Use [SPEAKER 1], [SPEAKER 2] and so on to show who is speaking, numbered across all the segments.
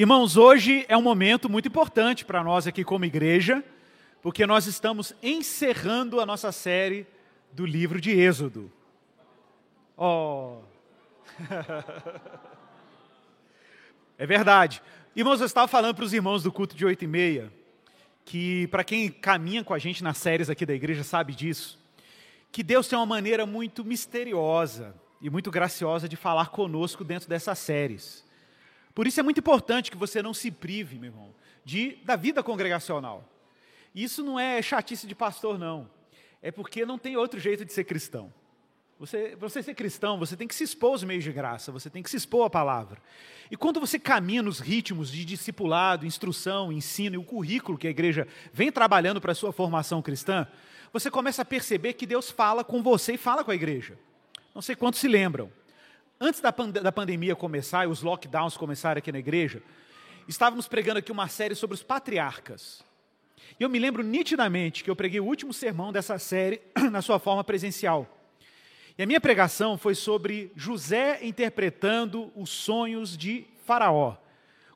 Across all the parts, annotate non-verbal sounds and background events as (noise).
[SPEAKER 1] Irmãos, hoje é um momento muito importante para nós aqui como igreja, porque nós estamos encerrando a nossa série do livro de Êxodo. Oh! (laughs) é verdade. Irmãos, eu estava falando para os irmãos do culto de oito e meia, que para quem caminha com a gente nas séries aqui da igreja sabe disso, que Deus tem uma maneira muito misteriosa e muito graciosa de falar conosco dentro dessas séries. Por isso é muito importante que você não se prive, meu irmão, de, da vida congregacional. Isso não é chatice de pastor, não. É porque não tem outro jeito de ser cristão. Você, você ser cristão, você tem que se expor aos meios de graça, você tem que se expor à palavra. E quando você caminha nos ritmos de discipulado, instrução, ensino e o currículo que a igreja vem trabalhando para a sua formação cristã, você começa a perceber que Deus fala com você e fala com a igreja. Não sei quantos se lembram. Antes da, pand da pandemia começar e os lockdowns começarem aqui na igreja, estávamos pregando aqui uma série sobre os patriarcas. E eu me lembro nitidamente que eu preguei o último sermão dessa série (clears throat) na sua forma presencial. E a minha pregação foi sobre José interpretando os sonhos de Faraó,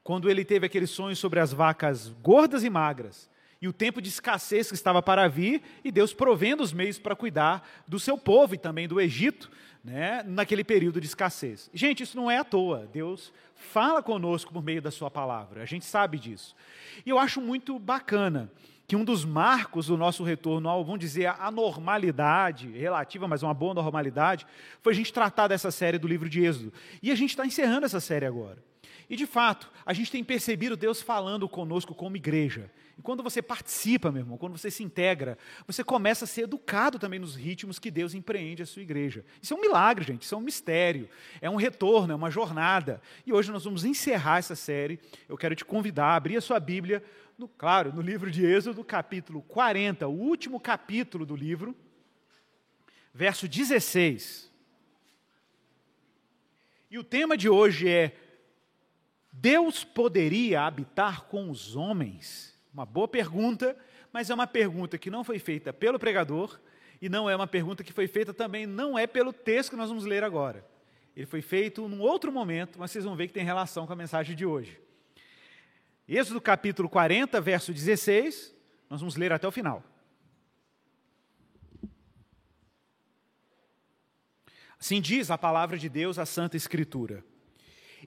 [SPEAKER 1] quando ele teve aqueles sonhos sobre as vacas gordas e magras, e o tempo de escassez que estava para vir, e Deus provendo os meios para cuidar do seu povo e também do Egito, né, naquele período de escassez. Gente, isso não é à toa. Deus fala conosco por meio da sua palavra. A gente sabe disso. E eu acho muito bacana que um dos marcos do nosso retorno ao, vamos dizer, a normalidade, relativa, mas uma boa normalidade, foi a gente tratar dessa série do livro de Êxodo. E a gente está encerrando essa série agora. E de fato, a gente tem percebido Deus falando conosco como igreja. E quando você participa, meu irmão, quando você se integra, você começa a ser educado também nos ritmos que Deus empreende a sua igreja. Isso é um milagre, gente, isso é um mistério, é um retorno, é uma jornada. E hoje nós vamos encerrar essa série. Eu quero te convidar a abrir a sua Bíblia, no, claro, no livro de Êxodo, capítulo 40, o último capítulo do livro, verso 16. E o tema de hoje é: Deus poderia habitar com os homens? Uma boa pergunta, mas é uma pergunta que não foi feita pelo pregador e não é uma pergunta que foi feita também, não é pelo texto que nós vamos ler agora. Ele foi feito num outro momento, mas vocês vão ver que tem relação com a mensagem de hoje. Êxodo capítulo 40, verso 16, nós vamos ler até o final. Assim diz a palavra de Deus, a Santa Escritura.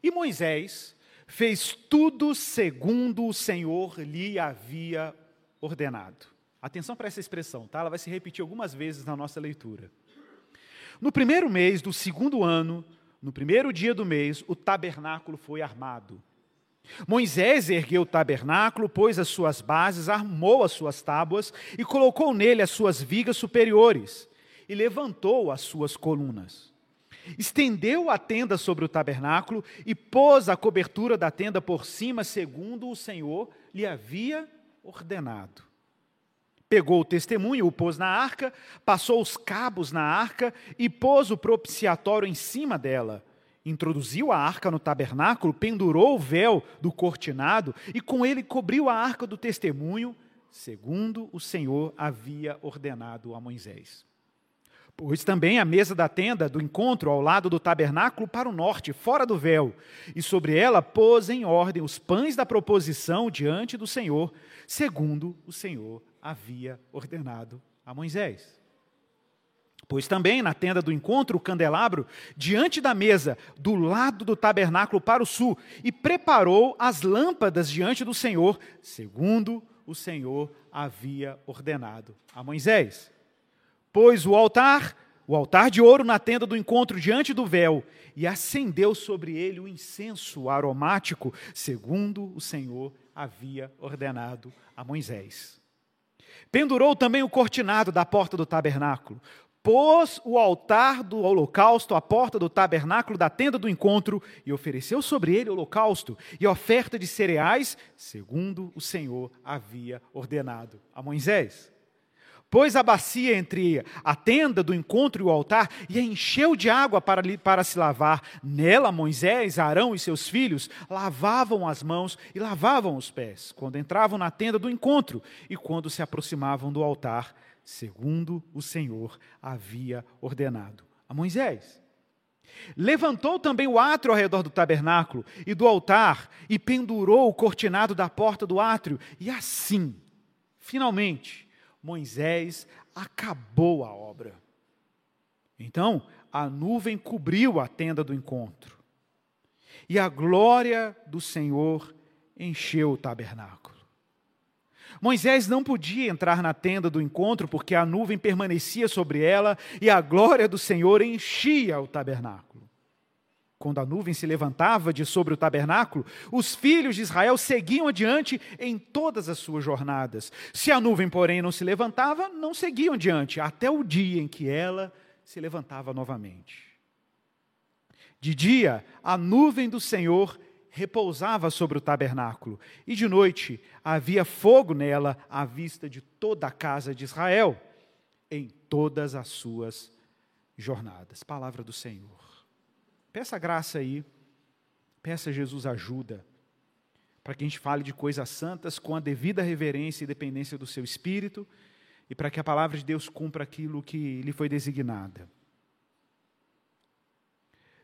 [SPEAKER 1] E Moisés fez tudo segundo o Senhor lhe havia ordenado. Atenção para essa expressão, tá? Ela vai se repetir algumas vezes na nossa leitura. No primeiro mês do segundo ano, no primeiro dia do mês, o tabernáculo foi armado. Moisés ergueu o tabernáculo, pôs as suas bases, armou as suas tábuas e colocou nele as suas vigas superiores e levantou as suas colunas estendeu a tenda sobre o tabernáculo e pôs a cobertura da tenda por cima, segundo o Senhor lhe havia ordenado. Pegou o testemunho, o pôs na arca, passou os cabos na arca e pôs o propiciatório em cima dela. Introduziu a arca no tabernáculo, pendurou o véu do cortinado e com ele cobriu a arca do testemunho, segundo o Senhor havia ordenado a Moisés. Pôs também a mesa da tenda do encontro ao lado do tabernáculo para o norte, fora do véu, e sobre ela pôs em ordem os pães da proposição diante do Senhor, segundo o Senhor havia ordenado a Moisés. Pôs também na tenda do encontro o candelabro diante da mesa, do lado do tabernáculo para o sul, e preparou as lâmpadas diante do Senhor, segundo o Senhor havia ordenado a Moisés pôs o altar, o altar de ouro na tenda do encontro diante do véu, e acendeu sobre ele o incenso aromático, segundo o Senhor havia ordenado a Moisés. Pendurou também o cortinado da porta do tabernáculo, pôs o altar do holocausto à porta do tabernáculo da tenda do encontro e ofereceu sobre ele holocausto e oferta de cereais, segundo o Senhor havia ordenado a Moisés. Pôs a bacia entre a tenda do encontro e o altar e a encheu de água para, para se lavar. Nela, Moisés, Arão e seus filhos lavavam as mãos e lavavam os pés, quando entravam na tenda do encontro e quando se aproximavam do altar, segundo o Senhor havia ordenado a Moisés. Levantou também o átrio ao redor do tabernáculo e do altar, e pendurou o cortinado da porta do átrio. E assim, finalmente, Moisés acabou a obra. Então, a nuvem cobriu a tenda do encontro, e a glória do Senhor encheu o tabernáculo. Moisés não podia entrar na tenda do encontro porque a nuvem permanecia sobre ela e a glória do Senhor enchia o tabernáculo. Quando a nuvem se levantava de sobre o tabernáculo, os filhos de Israel seguiam adiante em todas as suas jornadas. Se a nuvem, porém, não se levantava, não seguiam adiante, até o dia em que ela se levantava novamente. De dia, a nuvem do Senhor repousava sobre o tabernáculo, e de noite havia fogo nela à vista de toda a casa de Israel, em todas as suas jornadas. Palavra do Senhor. Peça graça aí, peça Jesus ajuda, para que a gente fale de coisas santas com a devida reverência e dependência do seu espírito, e para que a palavra de Deus cumpra aquilo que lhe foi designada.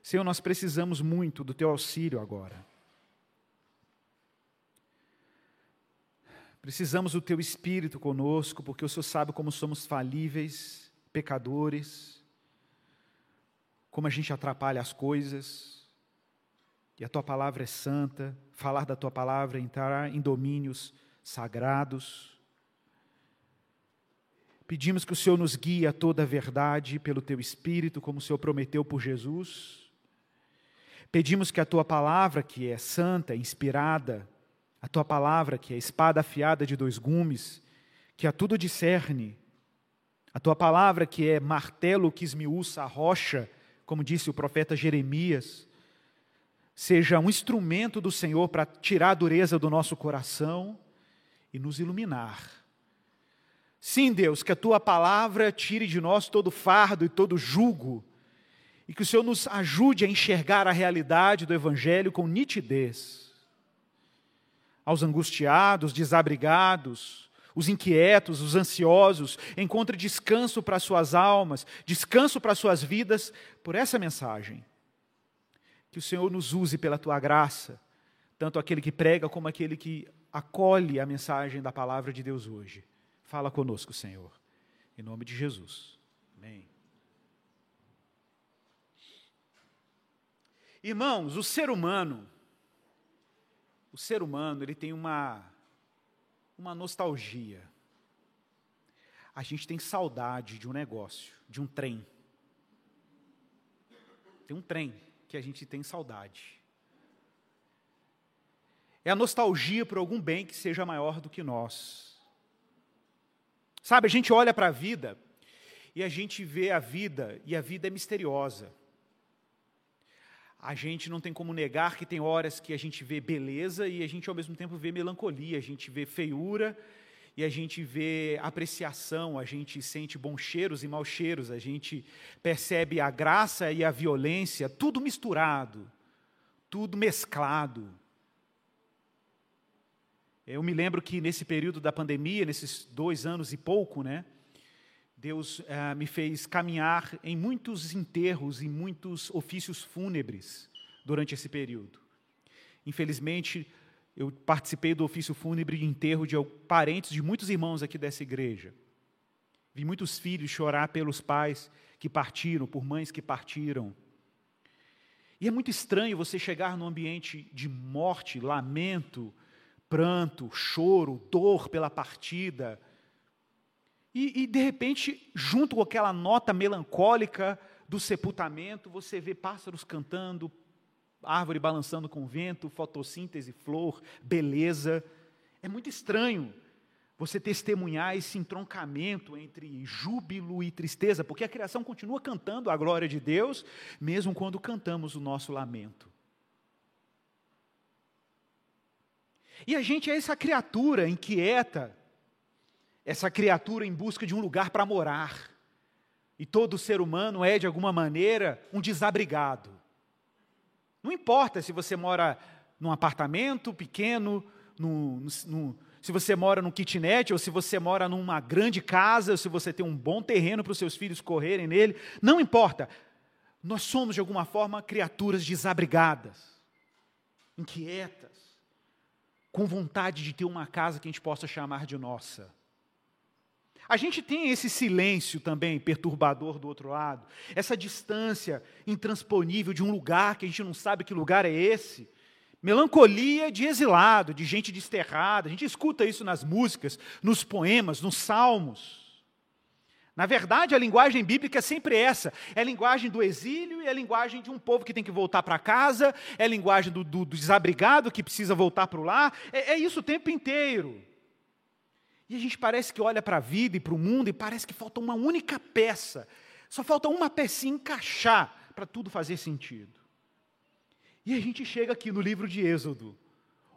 [SPEAKER 1] Senhor, nós precisamos muito do teu auxílio agora. Precisamos do teu espírito conosco, porque o Senhor sabe como somos falíveis, pecadores, como a gente atrapalha as coisas. E a tua palavra é santa, falar da tua palavra entrar em domínios sagrados. Pedimos que o Senhor nos guie a toda a verdade pelo teu espírito, como o Senhor prometeu por Jesus. Pedimos que a tua palavra, que é santa, inspirada, a tua palavra, que é espada afiada de dois gumes, que a tudo discerne, a tua palavra, que é martelo que esmiuça a rocha, como disse o profeta Jeremias, seja um instrumento do Senhor para tirar a dureza do nosso coração e nos iluminar. Sim, Deus, que a tua palavra tire de nós todo fardo e todo jugo, e que o Senhor nos ajude a enxergar a realidade do Evangelho com nitidez aos angustiados, desabrigados, os inquietos, os ansiosos, encontre descanso para suas almas, descanso para suas vidas por essa mensagem. Que o Senhor nos use pela tua graça, tanto aquele que prega como aquele que acolhe a mensagem da palavra de Deus hoje. Fala conosco, Senhor, em nome de Jesus. Amém. Irmãos, o ser humano o ser humano ele tem uma, uma nostalgia. A gente tem saudade de um negócio, de um trem. Tem um trem que a gente tem saudade. É a nostalgia por algum bem que seja maior do que nós. Sabe, a gente olha para a vida e a gente vê a vida, e a vida é misteriosa a gente não tem como negar que tem horas que a gente vê beleza e a gente ao mesmo tempo vê melancolia, a gente vê feiura e a gente vê apreciação, a gente sente bons cheiros e maus cheiros, a gente percebe a graça e a violência, tudo misturado, tudo mesclado. Eu me lembro que nesse período da pandemia, nesses dois anos e pouco, né, Deus eh, me fez caminhar em muitos enterros e muitos ofícios fúnebres durante esse período. Infelizmente, eu participei do ofício fúnebre de enterro de parentes de muitos irmãos aqui dessa igreja. Vi muitos filhos chorar pelos pais que partiram, por mães que partiram. E é muito estranho você chegar num ambiente de morte, lamento, pranto, choro, dor pela partida e, e, de repente, junto com aquela nota melancólica do sepultamento, você vê pássaros cantando, árvore balançando com vento, fotossíntese, flor, beleza. É muito estranho você testemunhar esse entroncamento entre júbilo e tristeza, porque a criação continua cantando a glória de Deus, mesmo quando cantamos o nosso lamento. E a gente é essa criatura inquieta, essa criatura em busca de um lugar para morar. E todo ser humano é, de alguma maneira, um desabrigado. Não importa se você mora num apartamento pequeno, no, no, se você mora num kitnet, ou se você mora numa grande casa, ou se você tem um bom terreno para os seus filhos correrem nele, não importa. Nós somos, de alguma forma, criaturas desabrigadas, inquietas, com vontade de ter uma casa que a gente possa chamar de nossa. A gente tem esse silêncio também perturbador do outro lado, essa distância intransponível de um lugar que a gente não sabe que lugar é esse. Melancolia de exilado, de gente desterrada. A gente escuta isso nas músicas, nos poemas, nos salmos. Na verdade, a linguagem bíblica é sempre essa: é a linguagem do exílio é a linguagem de um povo que tem que voltar para casa, é a linguagem do, do, do, desabrigado que precisa voltar para o lar. É, é isso o tempo inteiro. E a gente parece que olha para a vida e para o mundo e parece que falta uma única peça, só falta uma pecinha encaixar para tudo fazer sentido. E a gente chega aqui no livro de Êxodo,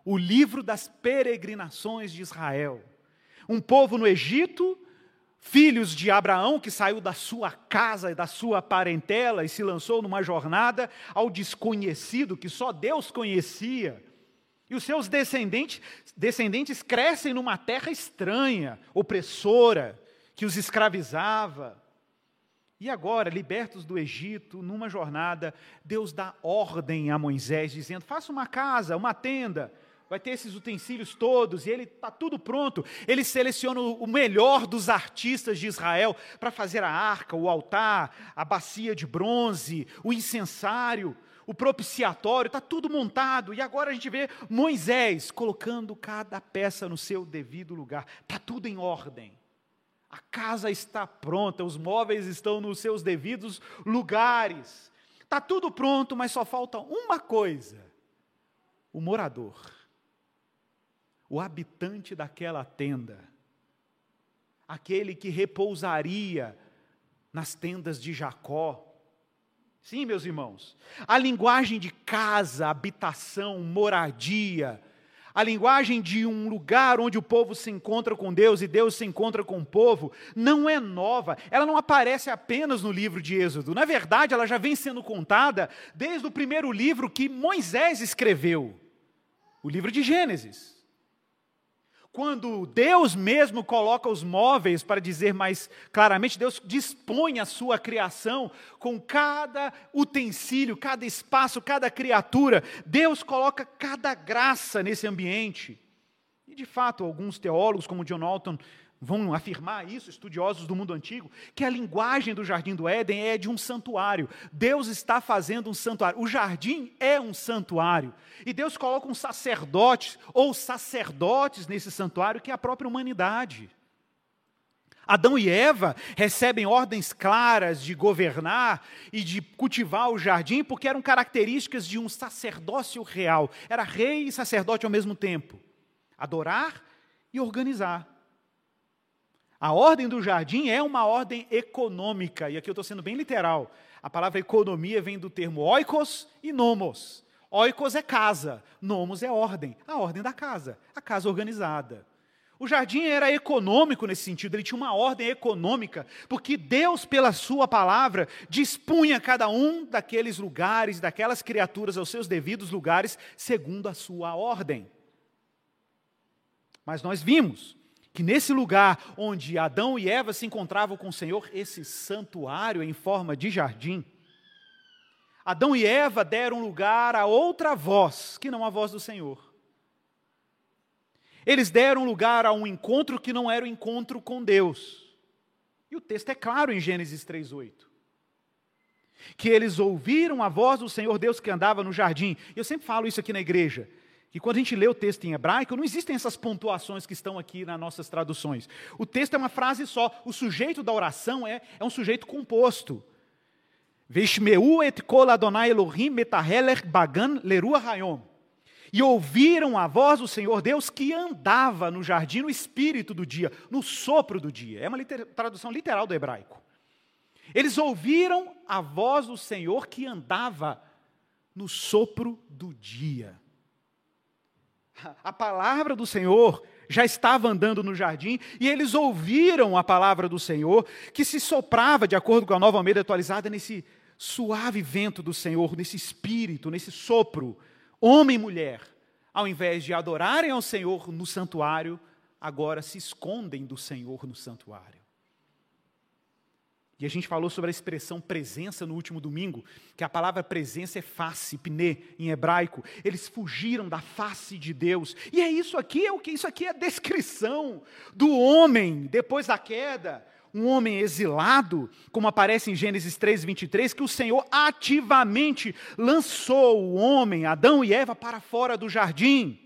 [SPEAKER 1] o livro das peregrinações de Israel. Um povo no Egito, filhos de Abraão, que saiu da sua casa e da sua parentela e se lançou numa jornada ao desconhecido que só Deus conhecia. E os seus descendentes, descendentes crescem numa terra estranha, opressora, que os escravizava. E agora, libertos do Egito, numa jornada, Deus dá ordem a Moisés, dizendo: faça uma casa, uma tenda, vai ter esses utensílios todos, e ele está tudo pronto. Ele seleciona o melhor dos artistas de Israel para fazer a arca, o altar, a bacia de bronze, o incensário, o propiciatório, está tudo montado. E agora a gente vê Moisés colocando cada peça no seu devido lugar, está tudo em ordem. A casa está pronta, os móveis estão nos seus devidos lugares. Está tudo pronto, mas só falta uma coisa: o morador, o habitante daquela tenda, aquele que repousaria nas tendas de Jacó. Sim, meus irmãos, a linguagem de casa, habitação, moradia, a linguagem de um lugar onde o povo se encontra com Deus e Deus se encontra com o povo, não é nova. Ela não aparece apenas no livro de Êxodo. Na verdade, ela já vem sendo contada desde o primeiro livro que Moisés escreveu o livro de Gênesis quando Deus mesmo coloca os móveis, para dizer mais claramente, Deus dispõe a sua criação com cada utensílio, cada espaço, cada criatura. Deus coloca cada graça nesse ambiente. E de fato, alguns teólogos, como John Alton, vão afirmar isso, estudiosos do mundo antigo, que a linguagem do jardim do Éden é de um santuário. Deus está fazendo um santuário. O jardim é um santuário. E Deus coloca um sacerdote ou sacerdotes nesse santuário que é a própria humanidade. Adão e Eva recebem ordens claras de governar e de cultivar o jardim, porque eram características de um sacerdócio real. Era rei e sacerdote ao mesmo tempo. Adorar e organizar. A ordem do jardim é uma ordem econômica, e aqui eu estou sendo bem literal. A palavra economia vem do termo oikos e nomos. Oikos é casa, nomos é ordem, a ordem da casa, a casa organizada. O jardim era econômico nesse sentido, ele tinha uma ordem econômica, porque Deus, pela Sua palavra, dispunha cada um daqueles lugares, daquelas criaturas aos seus devidos lugares, segundo a Sua ordem. Mas nós vimos que nesse lugar onde Adão e Eva se encontravam com o Senhor, esse santuário em forma de jardim, Adão e Eva deram lugar a outra voz, que não a voz do Senhor. Eles deram lugar a um encontro que não era o encontro com Deus. E o texto é claro em Gênesis 3:8. Que eles ouviram a voz do Senhor Deus que andava no jardim. Eu sempre falo isso aqui na igreja que quando a gente lê o texto em hebraico, não existem essas pontuações que estão aqui nas nossas traduções. O texto é uma frase só. O sujeito da oração é, é um sujeito composto. Et kol Adonai Elohim metaheler bagan lerua hayom. E ouviram a voz do Senhor Deus que andava no jardim no espírito do dia, no sopro do dia. É uma liter, tradução literal do hebraico. Eles ouviram a voz do Senhor que andava no sopro do dia a palavra do Senhor já estava andando no jardim e eles ouviram a palavra do Senhor, que se soprava, de acordo com a nova Almeida atualizada, nesse suave vento do Senhor, nesse espírito, nesse sopro, homem e mulher, ao invés de adorarem ao Senhor no santuário, agora se escondem do Senhor no santuário. E a gente falou sobre a expressão presença no último domingo, que a palavra presença é face, pne, em hebraico. Eles fugiram da face de Deus. E é isso aqui, é o que isso aqui é a descrição do homem depois da queda, um homem exilado, como aparece em Gênesis 3, 23, que o Senhor ativamente lançou o homem, Adão e Eva, para fora do jardim.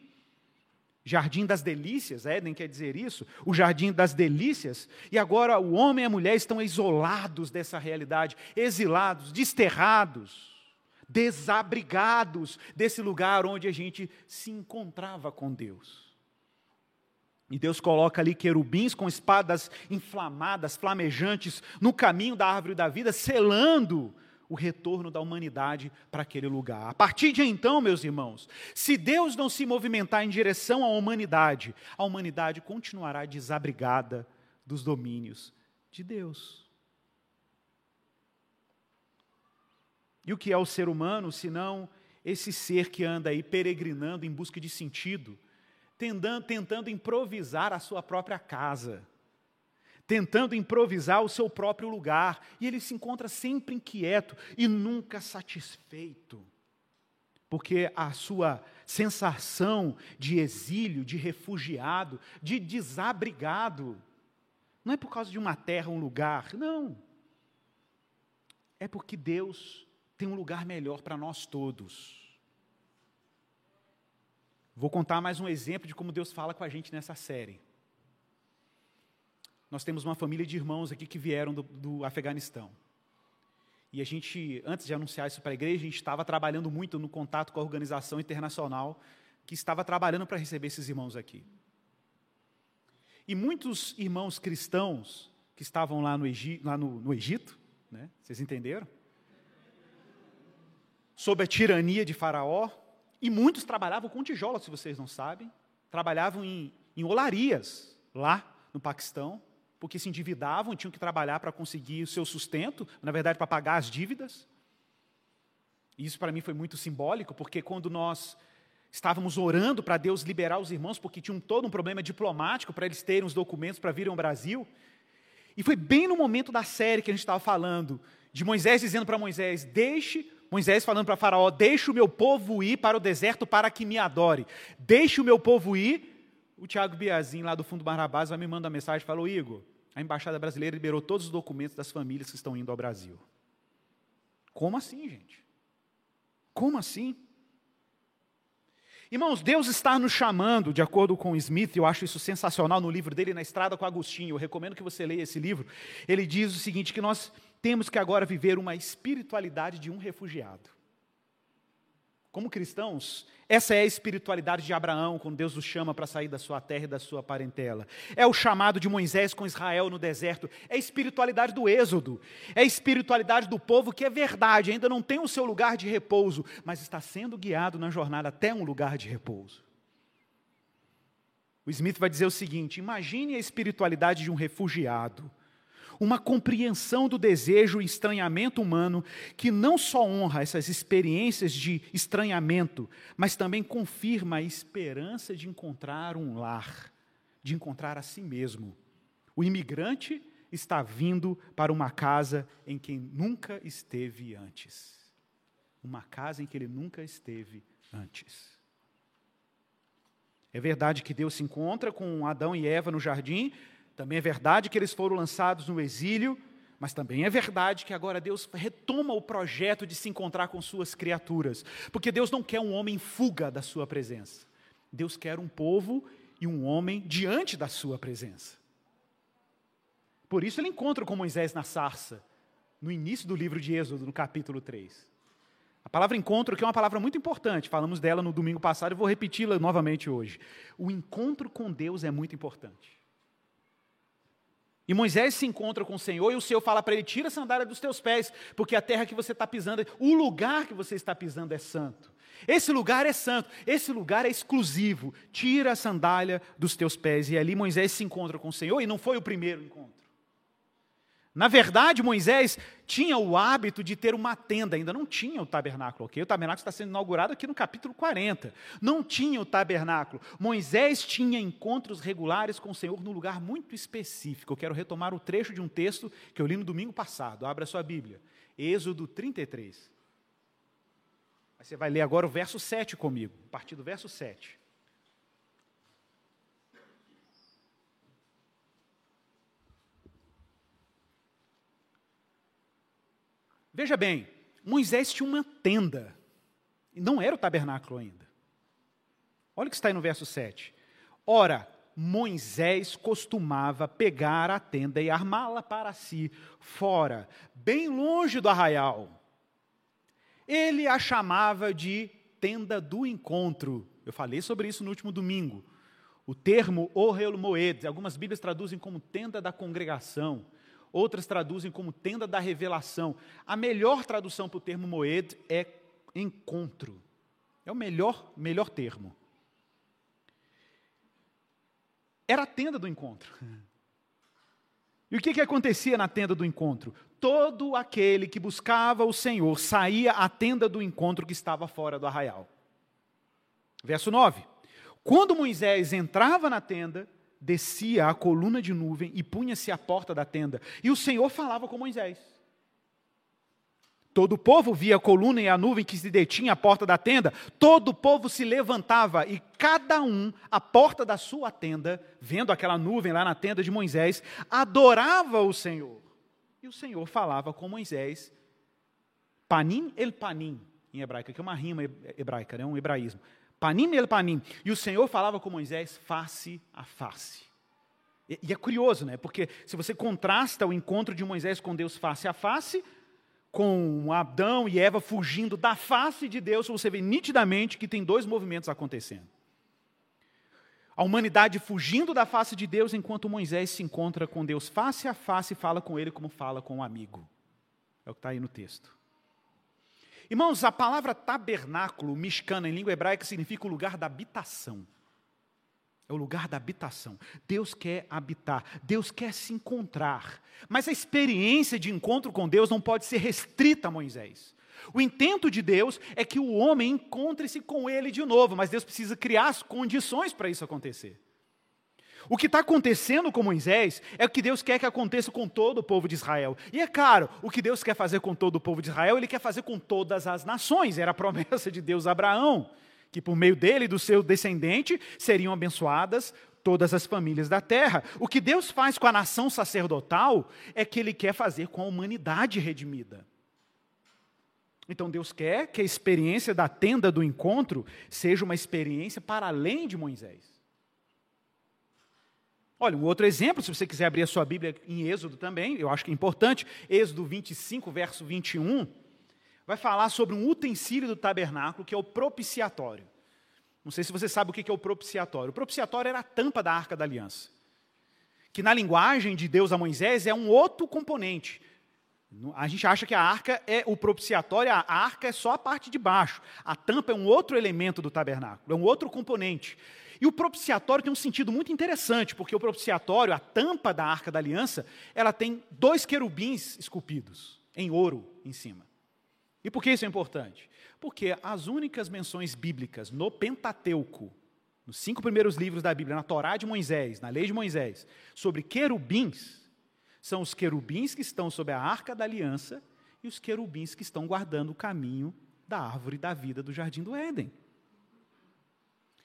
[SPEAKER 1] Jardim das delícias, Éden quer dizer isso, o jardim das delícias, e agora o homem e a mulher estão isolados dessa realidade, exilados, desterrados, desabrigados desse lugar onde a gente se encontrava com Deus. E Deus coloca ali querubins com espadas inflamadas, flamejantes, no caminho da árvore da vida, selando o retorno da humanidade para aquele lugar. A partir de então, meus irmãos, se Deus não se movimentar em direção à humanidade, a humanidade continuará desabrigada dos domínios de Deus. E o que é o ser humano, senão esse ser que anda aí peregrinando em busca de sentido, tentando, tentando improvisar a sua própria casa? Tentando improvisar o seu próprio lugar, e ele se encontra sempre inquieto e nunca satisfeito. Porque a sua sensação de exílio, de refugiado, de desabrigado, não é por causa de uma terra, um lugar, não. É porque Deus tem um lugar melhor para nós todos. Vou contar mais um exemplo de como Deus fala com a gente nessa série. Nós temos uma família de irmãos aqui que vieram do, do Afeganistão. E a gente, antes de anunciar isso para a igreja, a gente estava trabalhando muito no contato com a organização internacional que estava trabalhando para receber esses irmãos aqui. E muitos irmãos cristãos que estavam lá no, Egito, lá no, no Egito né? vocês entenderam? Sob a tirania de Faraó, e muitos trabalhavam com tijolos, se vocês não sabem, trabalhavam em, em olarias lá no Paquistão, porque se endividavam, tinham que trabalhar para conseguir o seu sustento, na verdade, para pagar as dívidas. Isso para mim foi muito simbólico, porque quando nós estávamos orando para Deus liberar os irmãos, porque tinham todo um problema diplomático para eles terem os documentos para virem ao Brasil, e foi bem no momento da série que a gente estava falando, de Moisés dizendo para Moisés: Deixe, Moisés falando para Faraó: Deixe o meu povo ir para o deserto para que me adore. Deixe o meu povo ir. O Tiago Biazin, lá do Fundo Barrabás, vai me mandar uma mensagem falou: Igor, a embaixada brasileira liberou todos os documentos das famílias que estão indo ao Brasil. Como assim, gente? Como assim? Irmãos, Deus está nos chamando, de acordo com Smith, eu acho isso sensacional no livro dele, Na Estrada com Agostinho, eu recomendo que você leia esse livro. Ele diz o seguinte: que nós temos que agora viver uma espiritualidade de um refugiado. Como cristãos, essa é a espiritualidade de Abraão, quando Deus o chama para sair da sua terra e da sua parentela. É o chamado de Moisés com Israel no deserto. É a espiritualidade do Êxodo. É a espiritualidade do povo que é verdade, ainda não tem o seu lugar de repouso, mas está sendo guiado na jornada até um lugar de repouso. O Smith vai dizer o seguinte: imagine a espiritualidade de um refugiado uma compreensão do desejo e estranhamento humano que não só honra essas experiências de estranhamento, mas também confirma a esperança de encontrar um lar, de encontrar a si mesmo. O imigrante está vindo para uma casa em que nunca esteve antes. Uma casa em que ele nunca esteve antes. É verdade que Deus se encontra com Adão e Eva no jardim, também é verdade que eles foram lançados no exílio, mas também é verdade que agora Deus retoma o projeto de se encontrar com suas criaturas, porque Deus não quer um homem em fuga da sua presença. Deus quer um povo e um homem diante da sua presença. Por isso ele encontra com Moisés na sarça, no início do livro de Êxodo, no capítulo 3. A palavra encontro, que é uma palavra muito importante, falamos dela no domingo passado e vou repeti-la novamente hoje. O encontro com Deus é muito importante. E Moisés se encontra com o Senhor e o Senhor fala para ele: tira a sandália dos teus pés, porque a terra que você está pisando, o lugar que você está pisando é santo. Esse lugar é santo, esse lugar é exclusivo. Tira a sandália dos teus pés. E ali Moisés se encontra com o Senhor, e não foi o primeiro encontro. Na verdade, Moisés tinha o hábito de ter uma tenda, ainda não tinha o tabernáculo, ok? O tabernáculo está sendo inaugurado aqui no capítulo 40. Não tinha o tabernáculo. Moisés tinha encontros regulares com o Senhor num lugar muito específico. Eu quero retomar o trecho de um texto que eu li no domingo passado. Abra sua Bíblia. Êxodo 33. Você vai ler agora o verso 7 comigo, a partir do verso 7. Veja bem, Moisés tinha uma tenda, e não era o tabernáculo ainda. Olha o que está aí no verso 7. Ora, Moisés costumava pegar a tenda e armá-la para si, fora, bem longe do arraial. Ele a chamava de tenda do encontro. Eu falei sobre isso no último domingo. O termo Ohel Moed, algumas Bíblias traduzem como tenda da congregação outras traduzem como tenda da revelação. A melhor tradução para o termo moed é encontro. É o melhor, melhor termo. Era a tenda do encontro. E o que, que acontecia na tenda do encontro? Todo aquele que buscava o Senhor saía à tenda do encontro que estava fora do arraial. Verso 9. Quando Moisés entrava na tenda, descia a coluna de nuvem e punha-se à porta da tenda. E o Senhor falava com Moisés. Todo o povo via a coluna e a nuvem que se detinha à porta da tenda. Todo o povo se levantava e cada um, à porta da sua tenda, vendo aquela nuvem lá na tenda de Moisés, adorava o Senhor. E o Senhor falava com Moisés, panim el panim, em hebraico, que é uma rima hebraica, é né? um hebraísmo. Panim el panim. E o Senhor falava com Moisés face a face. E, e é curioso, né? Porque se você contrasta o encontro de Moisés com Deus face a face, com Adão e Eva fugindo da face de Deus, você vê nitidamente que tem dois movimentos acontecendo. A humanidade fugindo da face de Deus, enquanto Moisés se encontra com Deus face a face e fala com ele como fala com um amigo. É o que está aí no texto. Irmãos, a palavra tabernáculo, mexicana em língua hebraica, significa o lugar da habitação. É o lugar da habitação. Deus quer habitar, Deus quer se encontrar. Mas a experiência de encontro com Deus não pode ser restrita a Moisés. O intento de Deus é que o homem encontre-se com ele de novo, mas Deus precisa criar as condições para isso acontecer. O que está acontecendo com Moisés é o que Deus quer que aconteça com todo o povo de Israel. E é claro, o que Deus quer fazer com todo o povo de Israel, Ele quer fazer com todas as nações. Era a promessa de Deus a Abraão, que por meio dele e do seu descendente seriam abençoadas todas as famílias da terra. O que Deus faz com a nação sacerdotal é que Ele quer fazer com a humanidade redimida. Então Deus quer que a experiência da tenda do encontro seja uma experiência para além de Moisés. Olha, um outro exemplo, se você quiser abrir a sua Bíblia em Êxodo também, eu acho que é importante, Êxodo 25, verso 21, vai falar sobre um utensílio do tabernáculo que é o propiciatório. Não sei se você sabe o que é o propiciatório. O propiciatório era a tampa da arca da aliança, que na linguagem de Deus a Moisés é um outro componente. A gente acha que a arca é o propiciatório, a arca é só a parte de baixo. A tampa é um outro elemento do tabernáculo, é um outro componente. E o propiciatório tem um sentido muito interessante, porque o propiciatório, a tampa da arca da aliança, ela tem dois querubins esculpidos em ouro em cima. E por que isso é importante? Porque as únicas menções bíblicas no Pentateuco, nos cinco primeiros livros da Bíblia, na Torá de Moisés, na lei de Moisés, sobre querubins, são os querubins que estão sobre a arca da aliança e os querubins que estão guardando o caminho da árvore da vida do jardim do Éden.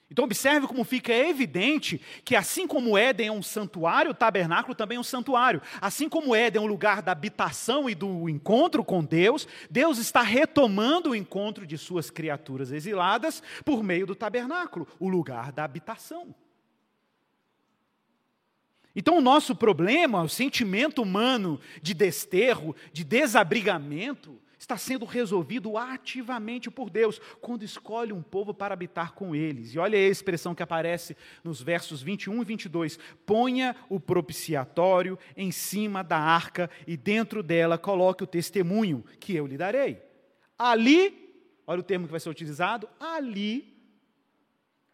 [SPEAKER 1] Então, observe como fica evidente que, assim como Éden é um santuário, o tabernáculo também é um santuário. Assim como Éden é um lugar da habitação e do encontro com Deus, Deus está retomando o encontro de suas criaturas exiladas por meio do tabernáculo, o lugar da habitação. Então, o nosso problema, o sentimento humano de desterro, de desabrigamento, está sendo resolvido ativamente por Deus, quando escolhe um povo para habitar com eles. E olha a expressão que aparece nos versos 21 e 22. Ponha o propiciatório em cima da arca e dentro dela coloque o testemunho que eu lhe darei. Ali, olha o termo que vai ser utilizado, ali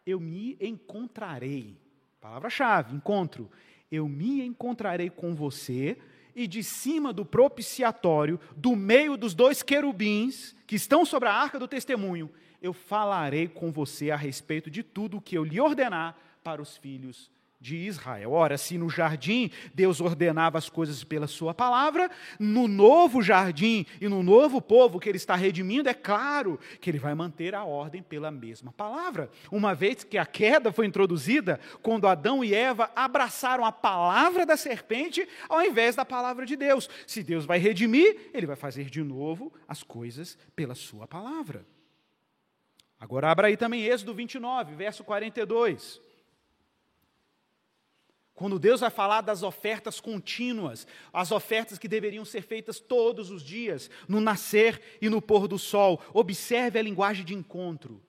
[SPEAKER 1] eu me encontrarei. Palavra-chave, encontro. Eu me encontrarei com você e de cima do propiciatório, do meio dos dois querubins que estão sobre a arca do testemunho, eu falarei com você a respeito de tudo o que eu lhe ordenar para os filhos de Israel. Ora, se no jardim Deus ordenava as coisas pela sua palavra, no novo jardim e no novo povo que ele está redimindo, é claro que ele vai manter a ordem pela mesma palavra. Uma vez que a queda foi introduzida, quando Adão e Eva abraçaram a palavra da serpente ao invés da palavra de Deus. Se Deus vai redimir, ele vai fazer de novo as coisas pela sua palavra. Agora abra aí também Êxodo 29, verso 42. Quando Deus vai falar das ofertas contínuas, as ofertas que deveriam ser feitas todos os dias, no nascer e no pôr do sol, observe a linguagem de encontro.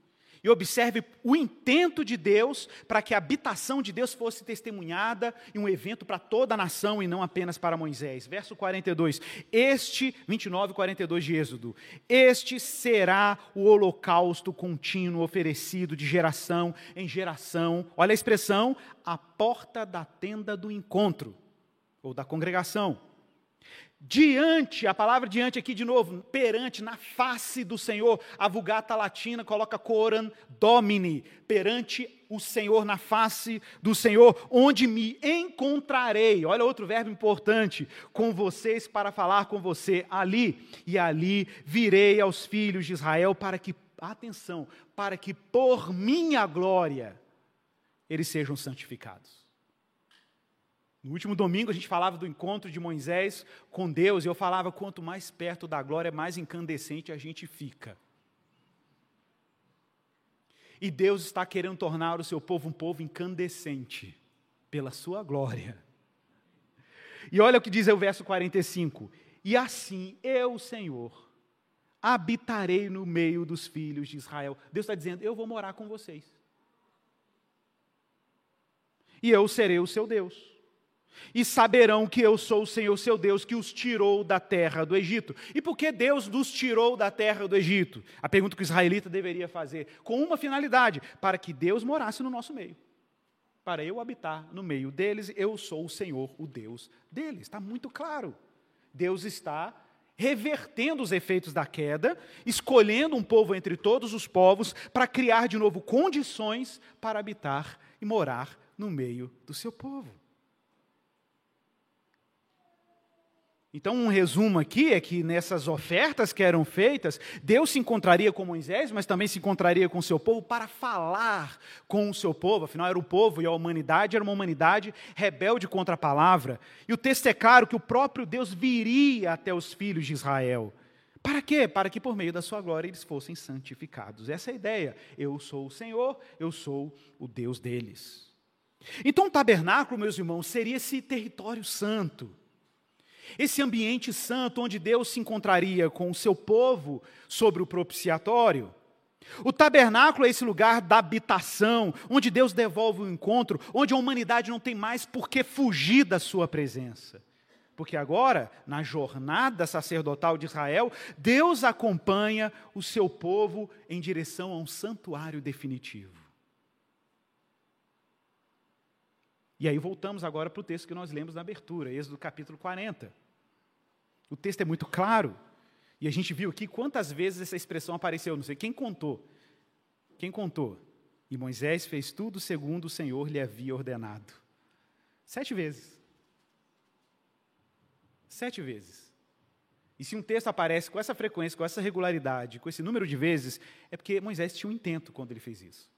[SPEAKER 1] E observe o intento de Deus para que a habitação de Deus fosse testemunhada em um evento para toda a nação e não apenas para Moisés. Verso 42. Este, 29 e 42 de Êxodo. Este será o holocausto contínuo oferecido de geração em geração. Olha a expressão, a porta da tenda do encontro ou da congregação diante, a palavra diante aqui de novo, perante, na face do Senhor. A Vulgata Latina coloca coram domini, perante o Senhor, na face do Senhor, onde me encontrarei. Olha outro verbo importante, com vocês para falar com você ali. E ali virei aos filhos de Israel para que, atenção, para que por minha glória eles sejam santificados. No último domingo a gente falava do encontro de Moisés com Deus e eu falava quanto mais perto da glória, mais incandescente a gente fica. E Deus está querendo tornar o seu povo um povo incandescente pela sua glória. E olha o que diz o verso 45: E assim eu, Senhor, habitarei no meio dos filhos de Israel. Deus está dizendo: Eu vou morar com vocês. E eu serei o seu Deus e saberão que eu sou o Senhor seu Deus que os tirou da terra do Egito. E por que Deus nos tirou da terra do Egito? A pergunta que o israelita deveria fazer, com uma finalidade: para que Deus morasse no nosso meio. Para eu habitar no meio deles, eu sou o Senhor, o Deus deles. Está muito claro. Deus está revertendo os efeitos da queda, escolhendo um povo entre todos os povos para criar de novo condições para habitar e morar no meio do seu povo. Então, um resumo aqui é que nessas ofertas que eram feitas, Deus se encontraria com Moisés, mas também se encontraria com o seu povo para falar com o seu povo. Afinal, era o povo e a humanidade era uma humanidade rebelde contra a palavra. E o texto é claro que o próprio Deus viria até os filhos de Israel. Para quê? Para que por meio da sua glória eles fossem santificados. Essa é a ideia. Eu sou o Senhor, eu sou o Deus deles. Então, o tabernáculo, meus irmãos, seria esse território santo esse ambiente santo onde Deus se encontraria com o seu povo sobre o propiciatório. O tabernáculo é esse lugar da habitação, onde Deus devolve o encontro, onde a humanidade não tem mais por que fugir da sua presença. Porque agora, na jornada sacerdotal de Israel, Deus acompanha o seu povo em direção a um santuário definitivo. E aí voltamos agora para o texto que nós lemos na abertura, Êxodo capítulo 40. O texto é muito claro. E a gente viu aqui quantas vezes essa expressão apareceu, não sei quem contou. Quem contou? E Moisés fez tudo segundo o Senhor lhe havia ordenado. Sete vezes. Sete vezes. E se um texto aparece com essa frequência, com essa regularidade, com esse número de vezes, é porque Moisés tinha um intento quando ele fez isso.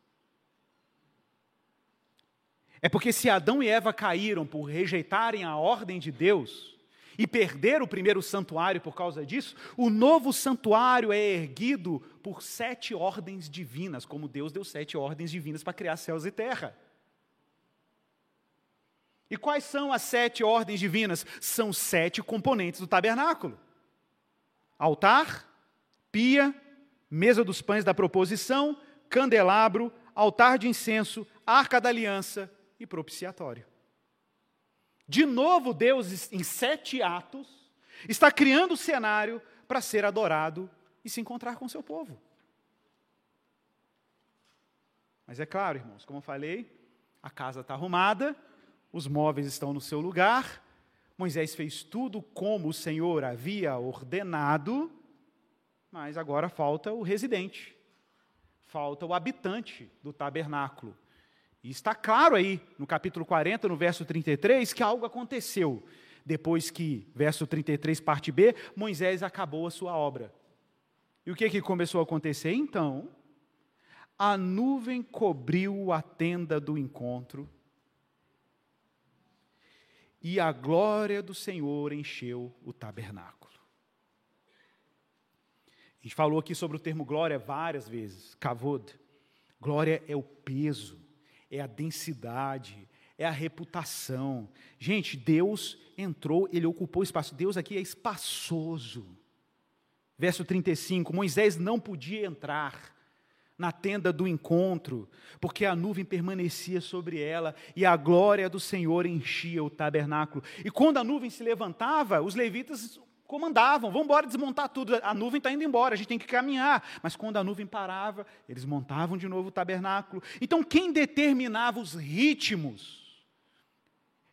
[SPEAKER 1] É porque se Adão e Eva caíram por rejeitarem a ordem de Deus e perder o primeiro santuário por causa disso, o novo santuário é erguido por sete ordens divinas, como Deus deu sete ordens divinas para criar céus e terra. E quais são as sete ordens divinas? São sete componentes do tabernáculo: altar, pia, mesa dos pães da proposição, candelabro, altar de incenso, arca da aliança e propiciatório. De novo, Deus, em sete atos, está criando o cenário para ser adorado e se encontrar com seu povo. Mas é claro, irmãos, como eu falei, a casa está arrumada, os móveis estão no seu lugar, Moisés fez tudo como o Senhor havia ordenado, mas agora falta o residente, falta o habitante do tabernáculo. E está claro aí, no capítulo 40, no verso 33, que algo aconteceu. Depois que, verso 33, parte B, Moisés acabou a sua obra. E o que, que começou a acontecer? Então, a nuvem cobriu a tenda do encontro, e a glória do Senhor encheu o tabernáculo. A gente falou aqui sobre o termo glória várias vezes, kavod. Glória é o peso, é a densidade, é a reputação. Gente, Deus entrou, ele ocupou espaço. Deus aqui é espaçoso. Verso 35: Moisés não podia entrar na tenda do encontro, porque a nuvem permanecia sobre ela e a glória do Senhor enchia o tabernáculo. E quando a nuvem se levantava, os levitas comandavam: vamos embora desmontar tudo, a nuvem está indo embora, a gente tem que caminhar. Mas quando a nuvem parava, eles montavam de novo o tabernáculo. Então, quem determinava os ritmos?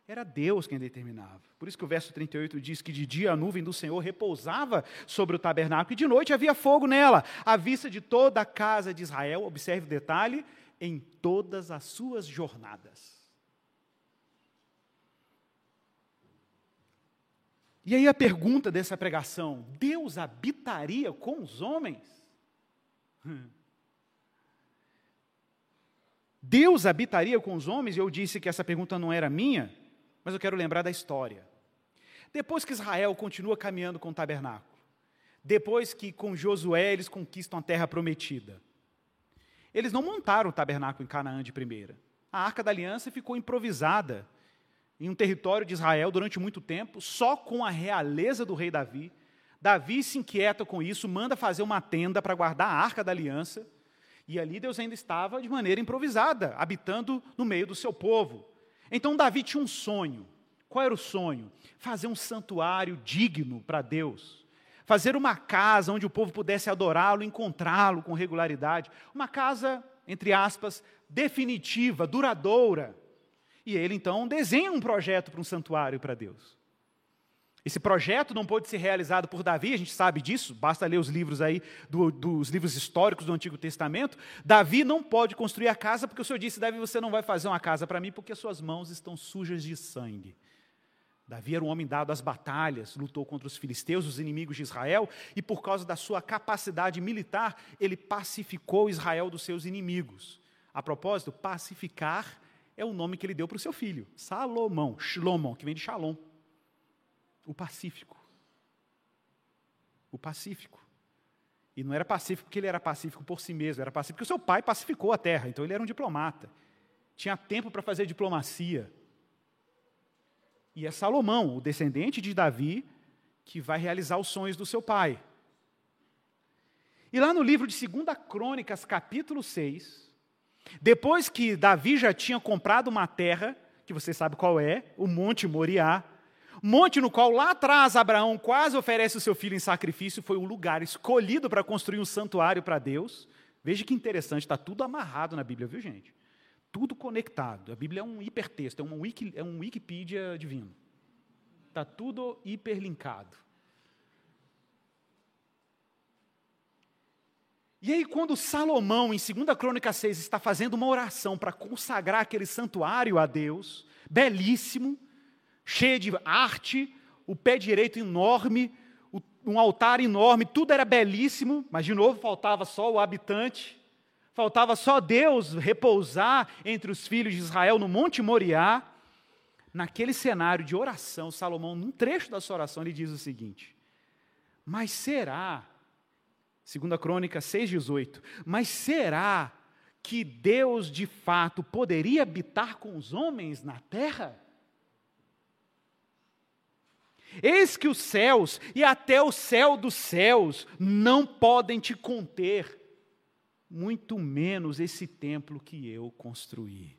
[SPEAKER 1] Era Deus quem determinava. Por isso que o verso 38 diz que de dia a nuvem do Senhor repousava sobre o tabernáculo e de noite havia fogo nela, à vista de toda a casa de Israel, observe o detalhe, em todas as suas jornadas. E aí a pergunta dessa pregação: Deus habitaria com os homens? Deus habitaria com os homens? Eu disse que essa pergunta não era minha, mas eu quero lembrar da história. Depois que Israel continua caminhando com o tabernáculo, depois que com Josué eles conquistam a terra prometida, eles não montaram o tabernáculo em Canaã de primeira. A arca da aliança ficou improvisada em um território de Israel durante muito tempo, só com a realeza do rei Davi. Davi se inquieta com isso, manda fazer uma tenda para guardar a arca da aliança, e ali Deus ainda estava de maneira improvisada, habitando no meio do seu povo. Então Davi tinha um sonho. Qual era o sonho? Fazer um santuário digno para Deus. Fazer uma casa onde o povo pudesse adorá-lo, encontrá-lo com regularidade. Uma casa, entre aspas, definitiva, duradoura. E ele então desenha um projeto para um santuário para Deus. Esse projeto não pôde ser realizado por Davi, a gente sabe disso, basta ler os livros aí, do, dos livros históricos do Antigo Testamento. Davi não pode construir a casa, porque o Senhor disse: Davi, você não vai fazer uma casa para mim, porque suas mãos estão sujas de sangue. Davi era um homem dado às batalhas, lutou contra os filisteus, os inimigos de Israel, e por causa da sua capacidade militar, ele pacificou Israel dos seus inimigos. A propósito, pacificar é o nome que ele deu para o seu filho, Salomão, Shlomo, que vem de Shalom. O pacífico. O pacífico. E não era pacífico porque ele era pacífico por si mesmo, era pacífico porque o seu pai pacificou a terra, então ele era um diplomata. Tinha tempo para fazer diplomacia. E é Salomão, o descendente de Davi, que vai realizar os sonhos do seu pai. E lá no livro de 2 Crônicas, capítulo 6, depois que Davi já tinha comprado uma terra, que você sabe qual é, o Monte Moriá, monte no qual lá atrás Abraão quase oferece o seu filho em sacrifício, foi o lugar escolhido para construir um santuário para Deus. Veja que interessante, está tudo amarrado na Bíblia, viu gente? tudo conectado. A Bíblia é um hipertexto, é um, wiki, é um Wikipedia divino. Está tudo hiperlinkado. E aí, quando Salomão, em 2 Crônica 6, está fazendo uma oração para consagrar aquele santuário a Deus, belíssimo, cheio de arte, o pé direito enorme, um altar enorme, tudo era belíssimo, mas de novo faltava só o habitante. Faltava só Deus repousar entre os filhos de Israel no Monte Moriá. Naquele cenário de oração, Salomão, num trecho da sua oração, ele diz o seguinte: Mas será, segundo a crônica 6,18, mas será que Deus de fato poderia habitar com os homens na terra? Eis que os céus e até o céu dos céus não podem te conter muito menos esse templo que eu construí.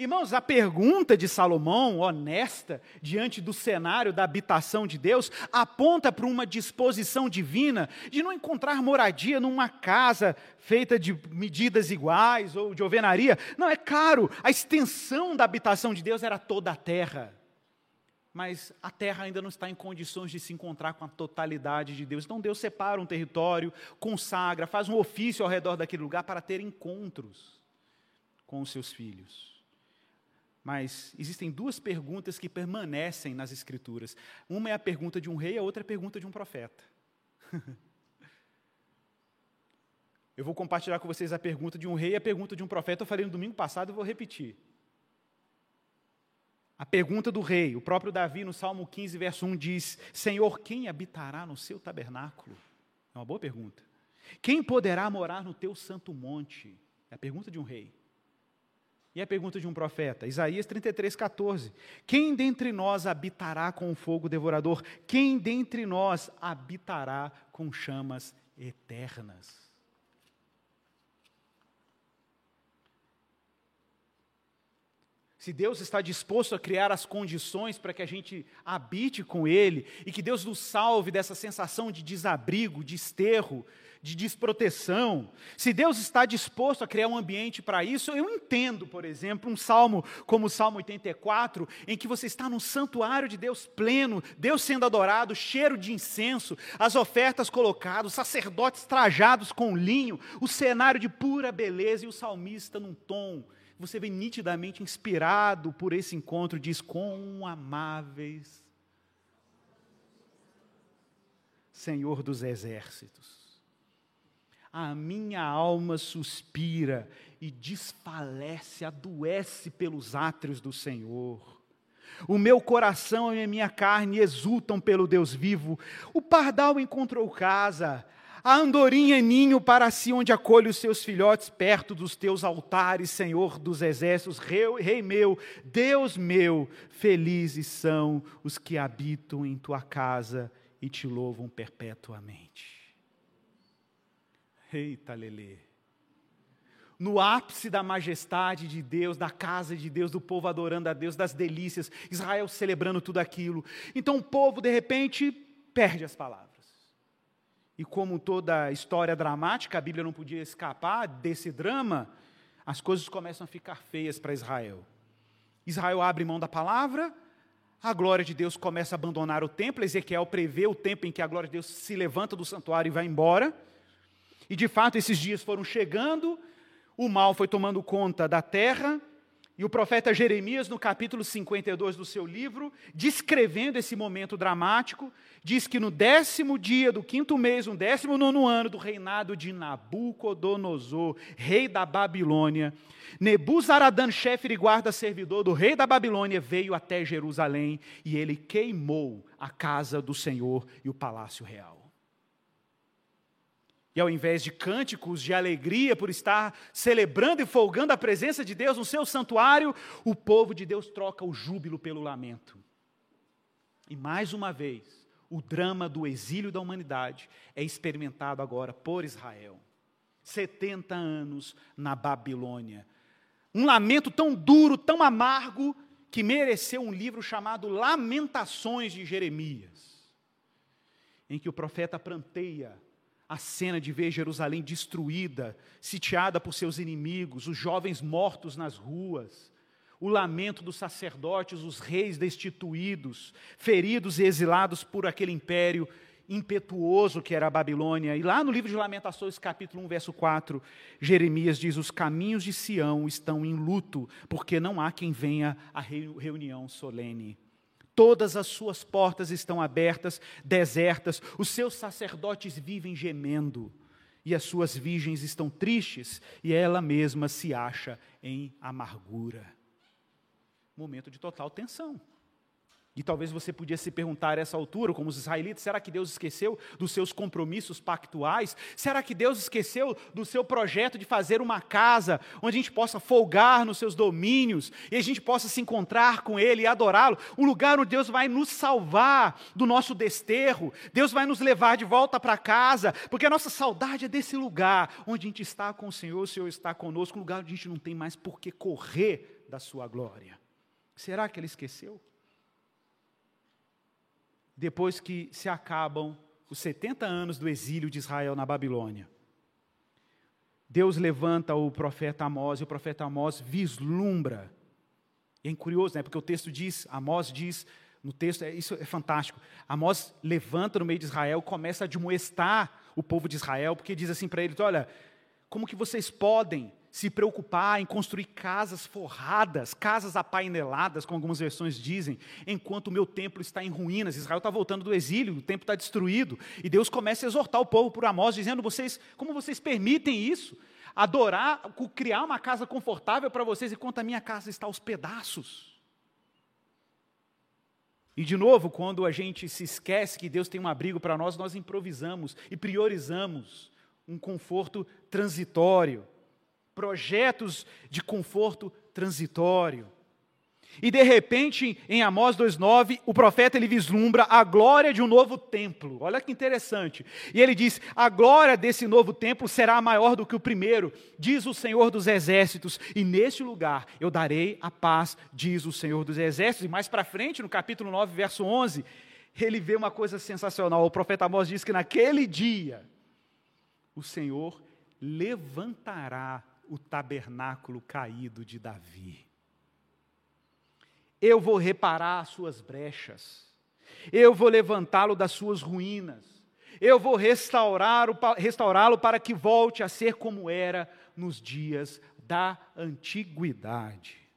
[SPEAKER 1] Irmãos, a pergunta de Salomão, honesta, diante do cenário da habitação de Deus, aponta para uma disposição divina de não encontrar moradia numa casa feita de medidas iguais ou de alvenaria. Não, é claro, a extensão da habitação de Deus era toda a terra. Mas a terra ainda não está em condições de se encontrar com a totalidade de Deus. Então Deus separa um território, consagra, faz um ofício ao redor daquele lugar para ter encontros com os seus filhos. Mas existem duas perguntas que permanecem nas Escrituras. Uma é a pergunta de um rei, a outra é a pergunta de um profeta. (laughs) Eu vou compartilhar com vocês a pergunta de um rei e a pergunta de um profeta. Eu falei no domingo passado e vou repetir. A pergunta do rei, o próprio Davi, no Salmo 15, verso 1, diz: Senhor, quem habitará no seu tabernáculo? É uma boa pergunta. Quem poderá morar no teu santo monte? É a pergunta de um rei. E a pergunta de um profeta, Isaías 33, 14: Quem dentre nós habitará com o fogo devorador? Quem dentre nós habitará com chamas eternas? Se Deus está disposto a criar as condições para que a gente habite com Ele e que Deus nos salve dessa sensação de desabrigo, de esterro, de desproteção, se Deus está disposto a criar um ambiente para isso, eu entendo, por exemplo, um salmo como o Salmo 84, em que você está num santuário de Deus pleno, Deus sendo adorado, cheiro de incenso, as ofertas colocadas, sacerdotes trajados com linho, o cenário de pura beleza e o salmista num tom você vem nitidamente inspirado por esse encontro, diz: Quão amáveis, Senhor dos exércitos. A minha alma suspira e desfalece, adoece pelos átrios do Senhor. O meu coração e a minha carne exultam pelo Deus vivo. O pardal encontrou casa, a andorinha ninho para si, onde acolhe os seus filhotes, perto dos teus altares, Senhor dos exércitos, rei, rei meu, Deus meu, felizes são os que habitam em tua casa e te louvam perpetuamente. Eita, Lelê. No ápice da majestade de Deus, da casa de Deus, do povo adorando a Deus, das delícias, Israel celebrando tudo aquilo. Então o povo, de repente, perde as palavras. E como toda história dramática, a Bíblia não podia escapar desse drama, as coisas começam a ficar feias para Israel. Israel abre mão da palavra, a glória de Deus começa a abandonar o templo. Ezequiel prevê o tempo em que a glória de Deus se levanta do santuário e vai embora. E de fato, esses dias foram chegando, o mal foi tomando conta da terra, e o profeta Jeremias, no capítulo 52 do seu livro, descrevendo esse momento dramático, diz que no décimo dia do quinto mês, no décimo nono ano do reinado de Nabucodonosor, rei da Babilônia, Nebuzaradan, chefe de guarda servidor do rei da Babilônia, veio até Jerusalém e ele queimou a casa do Senhor e o palácio real. E ao invés de cânticos de alegria por estar celebrando e folgando a presença de Deus no seu santuário, o povo de Deus troca o júbilo pelo lamento. E mais uma vez, o drama do exílio da humanidade é experimentado agora por Israel. 70 anos na Babilônia. Um lamento tão duro, tão amargo, que mereceu um livro chamado Lamentações de Jeremias, em que o profeta pranteia a cena de ver Jerusalém destruída, sitiada por seus inimigos, os jovens mortos nas ruas, o lamento dos sacerdotes, os reis destituídos, feridos e exilados por aquele império impetuoso que era a Babilônia. E lá no livro de Lamentações, capítulo 1, verso 4, Jeremias diz: Os caminhos de Sião estão em luto, porque não há quem venha à reunião solene todas as suas portas estão abertas, desertas, os seus sacerdotes vivem gemendo, e as suas virgens estão tristes, e ela mesma se acha em amargura. Momento de total tensão. E talvez você podia se perguntar a essa altura, como os israelitas, será que Deus esqueceu dos seus compromissos pactuais? Será que Deus esqueceu do seu projeto de fazer uma casa onde a gente possa folgar nos seus domínios e a gente possa se encontrar com Ele e adorá-lo? Um lugar onde Deus vai nos salvar do nosso desterro, Deus vai nos levar de volta para casa, porque a nossa saudade é desse lugar onde a gente está com o Senhor, o Senhor está conosco, um lugar onde a gente não tem mais por que correr da sua glória. Será que ele esqueceu? Depois que se acabam os 70 anos do exílio de Israel na Babilônia, Deus levanta o profeta Amós e o profeta Amós vislumbra. E é curioso, né? Porque o texto diz, Amós diz no texto, é, isso é fantástico. Amós levanta no meio de Israel, começa a admoestar o povo de Israel, porque diz assim para eles: olha, como que vocês podem se preocupar em construir casas forradas, casas apaineladas, como algumas versões dizem, enquanto o meu templo está em ruínas. Israel está voltando do exílio, o templo está destruído. E Deus começa a exortar o povo por Amós, dizendo: vocês, como vocês permitem isso? Adorar, criar uma casa confortável para vocês, enquanto a minha casa está aos pedaços. E de novo, quando a gente se esquece que Deus tem um abrigo para nós, nós improvisamos e priorizamos um conforto transitório projetos de conforto transitório. E de repente, em Amós 2:9, o profeta ele vislumbra a glória de um novo templo. Olha que interessante. E ele diz: "A glória desse novo templo será maior do que o primeiro", diz o Senhor dos exércitos, "e neste lugar eu darei a paz", diz o Senhor dos exércitos. E mais para frente, no capítulo 9, verso 11, ele vê uma coisa sensacional. O profeta Amós diz que naquele dia o Senhor levantará o tabernáculo caído de Davi. Eu vou reparar as suas brechas, eu vou levantá-lo das suas ruínas, eu vou restaurá-lo para que volte a ser como era nos dias da antiguidade.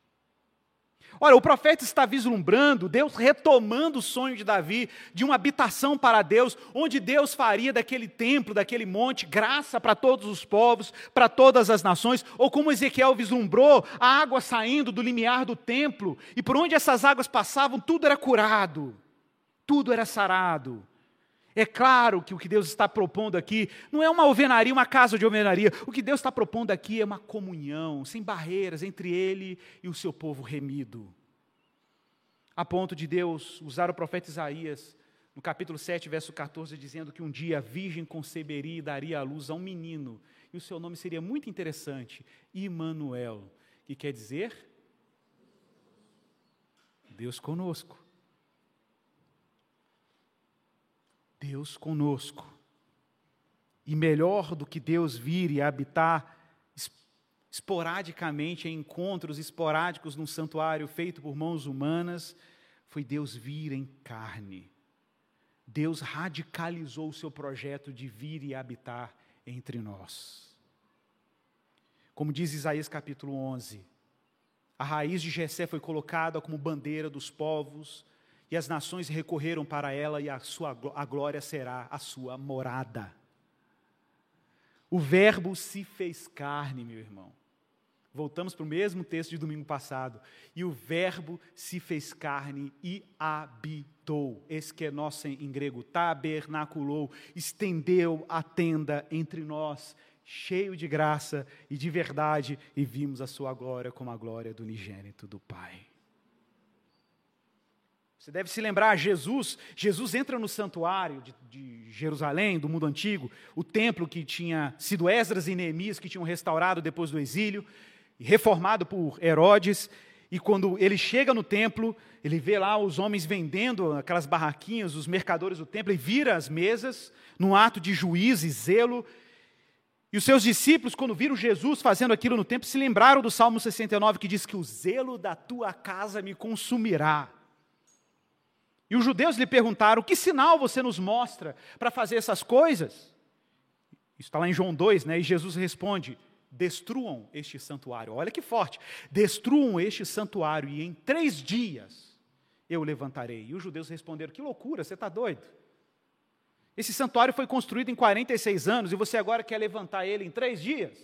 [SPEAKER 1] Olha, o profeta está vislumbrando Deus retomando o sonho de Davi de uma habitação para Deus, onde Deus faria daquele templo, daquele monte, graça para todos os povos, para todas as nações, ou como Ezequiel vislumbrou, a água saindo do limiar do templo, e por onde essas águas passavam, tudo era curado, tudo era sarado. É claro que o que Deus está propondo aqui não é uma alvenaria, uma casa de alvenaria. O que Deus está propondo aqui é uma comunhão, sem barreiras, entre Ele e o seu povo remido. A ponto de Deus usar o profeta Isaías, no capítulo 7, verso 14, dizendo que um dia a virgem conceberia e daria à luz a um menino, e o seu nome seria muito interessante, Imanuel, que quer dizer Deus conosco. Deus conosco. E melhor do que Deus vir e habitar esporadicamente em encontros esporádicos num santuário feito por mãos humanas, foi Deus vir em carne. Deus radicalizou o seu projeto de vir e habitar entre nós. Como diz Isaías capítulo 11, a raiz de Jessé foi colocada como bandeira dos povos, e as nações recorreram para ela, e a sua a glória será a sua morada. O Verbo se fez carne, meu irmão. Voltamos para o mesmo texto de domingo passado. E o Verbo se fez carne e habitou. Esse que é nosso em grego, tabernaculou, estendeu a tenda entre nós, cheio de graça e de verdade, e vimos a sua glória como a glória do unigênito do Pai. Você deve se lembrar, Jesus, Jesus entra no santuário de, de, Jerusalém, do mundo antigo, o templo que tinha sido Esdras e Neemias, que tinham restaurado depois do exílio, reformado por Herodes, e quando ele chega no templo, ele vê lá os homens vendendo aquelas barraquinhas, os mercadores do templo, e vira as mesas, num ato de juízo e zelo, e os seus discípulos, quando viram Jesus fazendo aquilo no templo, se lembraram do Salmo 69, que diz que o zelo da tua casa me consumirá. E os judeus lhe perguntaram: Que sinal você nos mostra para fazer essas coisas? Isso está lá em João 2, né? E Jesus responde: Destruam este santuário. Olha que forte. Destruam este santuário e em três dias eu levantarei. E os judeus responderam: Que loucura, você está doido? Esse santuário foi construído em 46 anos e você agora quer levantar ele em três dias?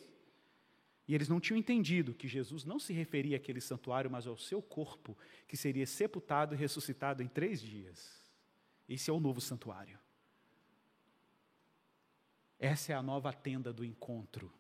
[SPEAKER 1] E eles não tinham entendido que Jesus não se referia àquele santuário, mas ao seu corpo, que seria sepultado e ressuscitado em três dias. Esse é o novo santuário. Essa é a nova tenda do encontro.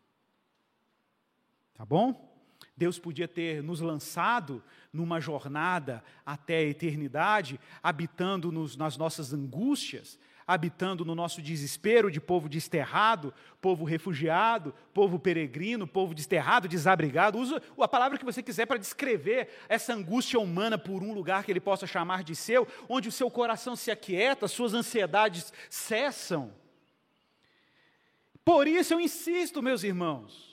[SPEAKER 1] Tá bom? Deus podia ter nos lançado numa jornada até a eternidade, habitando nos, nas nossas angústias, habitando no nosso desespero de povo desterrado, povo refugiado, povo peregrino, povo desterrado, desabrigado. Usa a palavra que você quiser para descrever essa angústia humana por um lugar que ele possa chamar de seu, onde o seu coração se aquieta, suas ansiedades cessam. Por isso eu insisto, meus irmãos,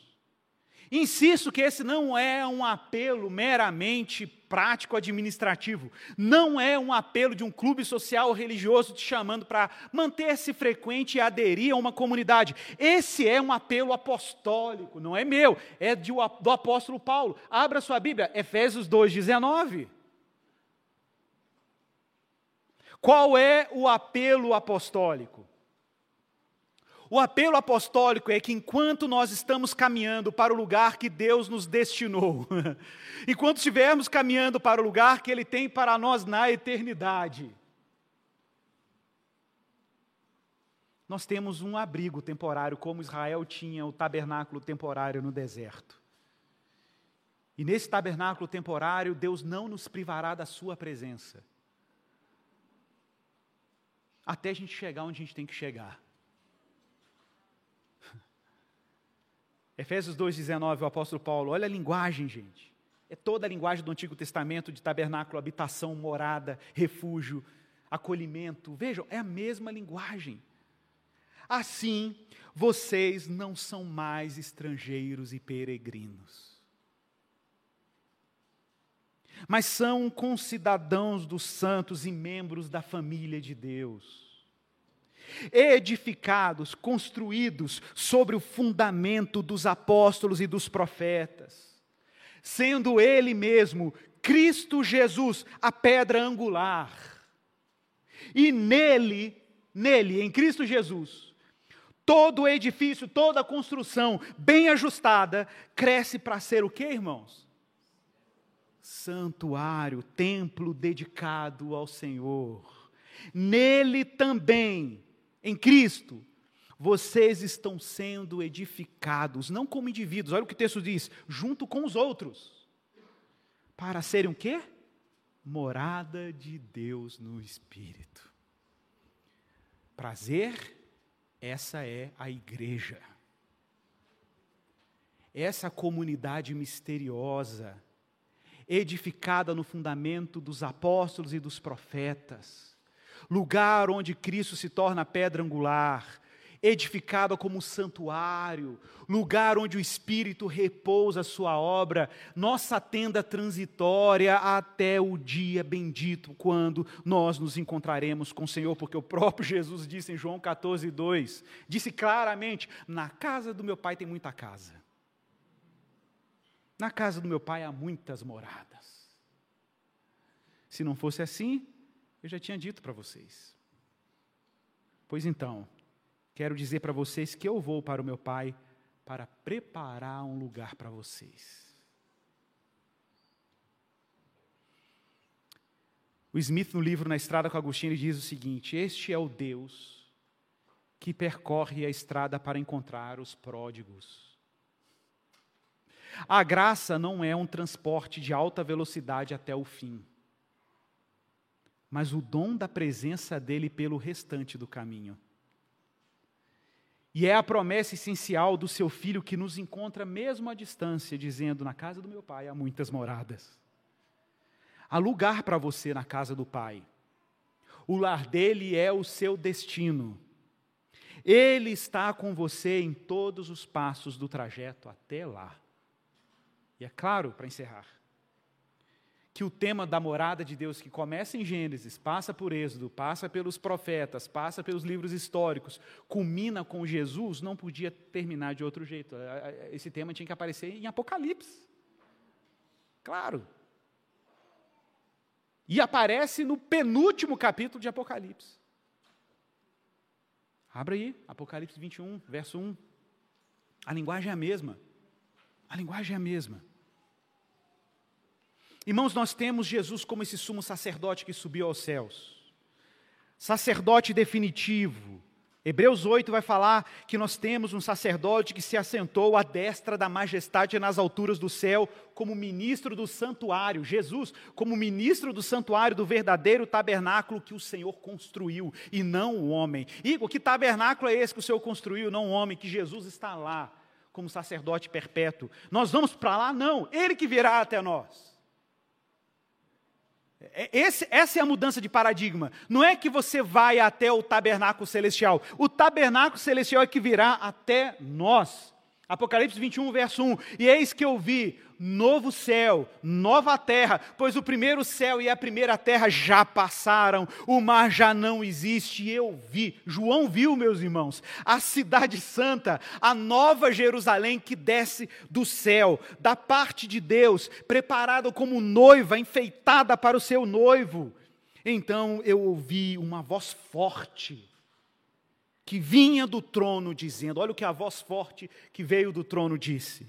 [SPEAKER 1] Insisto que esse não é um apelo meramente prático administrativo, não é um apelo de um clube social ou religioso te chamando para manter-se frequente e aderir a uma comunidade. Esse é um apelo apostólico, não é meu, é de, do apóstolo Paulo. Abra sua Bíblia, Efésios 2,19. Qual é o apelo apostólico? O apelo apostólico é que enquanto nós estamos caminhando para o lugar que Deus nos destinou, (laughs) enquanto estivermos caminhando para o lugar que Ele tem para nós na eternidade, nós temos um abrigo temporário, como Israel tinha o tabernáculo temporário no deserto. E nesse tabernáculo temporário, Deus não nos privará da Sua presença, até a gente chegar onde a gente tem que chegar. Efésios 2,19, o apóstolo Paulo, olha a linguagem, gente. É toda a linguagem do Antigo Testamento de tabernáculo, habitação, morada, refúgio, acolhimento. Vejam, é a mesma linguagem. Assim, vocês não são mais estrangeiros e peregrinos, mas são concidadãos dos santos e membros da família de Deus edificados, construídos sobre o fundamento dos apóstolos e dos profetas, sendo Ele mesmo, Cristo Jesus, a pedra angular. E nele, nele, em Cristo Jesus, todo o edifício, toda a construção bem ajustada, cresce para ser o que, irmãos? Santuário, templo dedicado ao Senhor. Nele também em Cristo, vocês estão sendo edificados, não como indivíduos, olha o que o texto diz, junto com os outros, para serem o quê? Morada de Deus no Espírito. Prazer, essa é a igreja. Essa comunidade misteriosa, edificada no fundamento dos apóstolos e dos profetas, lugar onde Cristo se torna pedra angular, edificada como santuário, lugar onde o Espírito repousa a sua obra, nossa tenda transitória até o dia bendito, quando nós nos encontraremos com o Senhor, porque o próprio Jesus disse em João 14, 2, disse claramente: Na casa do meu pai tem muita casa. Na casa do meu pai há muitas moradas. Se não fosse assim, eu já tinha dito para vocês. Pois então, quero dizer para vocês que eu vou para o meu Pai para preparar um lugar para vocês. O Smith, no livro Na Estrada com Agostinho, diz o seguinte: Este é o Deus que percorre a estrada para encontrar os pródigos. A graça não é um transporte de alta velocidade até o fim mas o dom da presença dele pelo restante do caminho. E é a promessa essencial do seu filho que nos encontra mesmo à distância, dizendo: Na casa do meu pai há muitas moradas. Há lugar para você na casa do pai. O lar dele é o seu destino. Ele está com você em todos os passos do trajeto até lá. E é claro, para encerrar, que o tema da morada de Deus, que começa em Gênesis, passa por Êxodo, passa pelos profetas, passa pelos livros históricos, culmina com Jesus, não podia terminar de outro jeito. Esse tema tinha que aparecer em Apocalipse. Claro. E aparece no penúltimo capítulo de Apocalipse. Abra aí, Apocalipse 21, verso 1. A linguagem é a mesma. A linguagem é a mesma. Irmãos, nós temos Jesus como esse sumo sacerdote que subiu aos céus. Sacerdote definitivo, Hebreus 8 vai falar que nós temos um sacerdote que se assentou à destra da majestade nas alturas do céu, como ministro do santuário, Jesus, como ministro do santuário do verdadeiro tabernáculo que o Senhor construiu, e não o homem. Igor, que tabernáculo é esse que o Senhor construiu, não o homem, que Jesus está lá, como sacerdote perpétuo. Nós vamos para lá? Não, ele que virá até nós. É, esse, essa é a mudança de paradigma. Não é que você vai até o tabernáculo celestial. O tabernáculo celestial é que virá até nós. Apocalipse 21, verso 1. E eis que eu vi novo céu, nova terra, pois o primeiro céu e a primeira terra já passaram, o mar já não existe. Eu vi, João viu, meus irmãos, a cidade santa, a nova Jerusalém que desce do céu, da parte de Deus, preparada como noiva, enfeitada para o seu noivo. Então eu ouvi uma voz forte que vinha do trono dizendo: Olha o que a voz forte que veio do trono disse: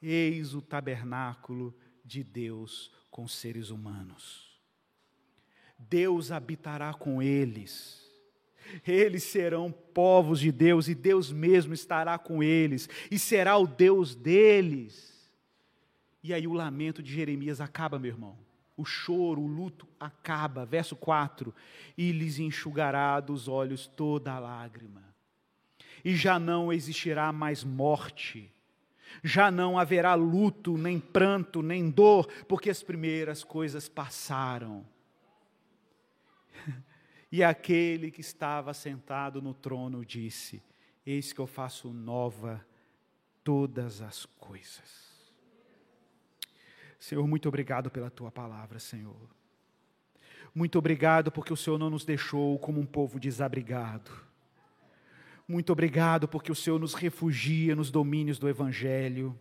[SPEAKER 1] Eis o tabernáculo de Deus com seres humanos. Deus habitará com eles. Eles serão povos de Deus e Deus mesmo estará com eles e será o Deus deles. E aí o lamento de Jeremias acaba, meu irmão o choro, o luto acaba. Verso 4: E lhes enxugará dos olhos toda a lágrima, e já não existirá mais morte, já não haverá luto, nem pranto, nem dor, porque as primeiras coisas passaram. (laughs) E aquele que estava sentado no trono disse: Eis que eu faço nova todas as coisas. Senhor, muito obrigado pela tua palavra, Senhor. Muito obrigado porque o Senhor não nos deixou como um povo desabrigado. Muito obrigado porque o Senhor nos refugia nos domínios do Evangelho.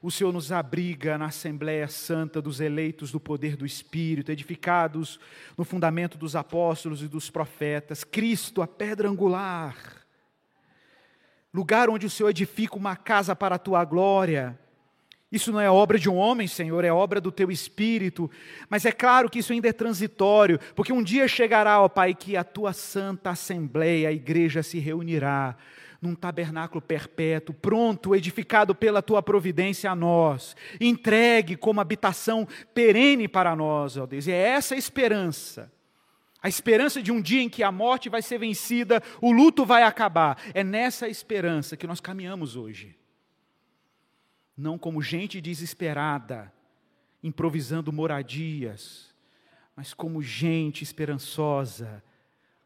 [SPEAKER 1] O Senhor nos abriga na Assembleia Santa dos eleitos do poder do Espírito, edificados no fundamento dos apóstolos e dos profetas. Cristo, a pedra angular. Lugar onde o Senhor edifica uma casa para a tua glória isso não é obra de um homem, Senhor, é obra do teu espírito. Mas é claro que isso ainda é transitório, porque um dia chegará, ó Pai, que a tua santa assembleia, a igreja se reunirá num tabernáculo perpétuo, pronto, edificado pela tua providência a nós, entregue como habitação perene para nós, ó Deus. E é essa a esperança. A esperança de um dia em que a morte vai ser vencida, o luto vai acabar. É nessa esperança que nós caminhamos hoje não como gente desesperada, improvisando moradias, mas como gente esperançosa,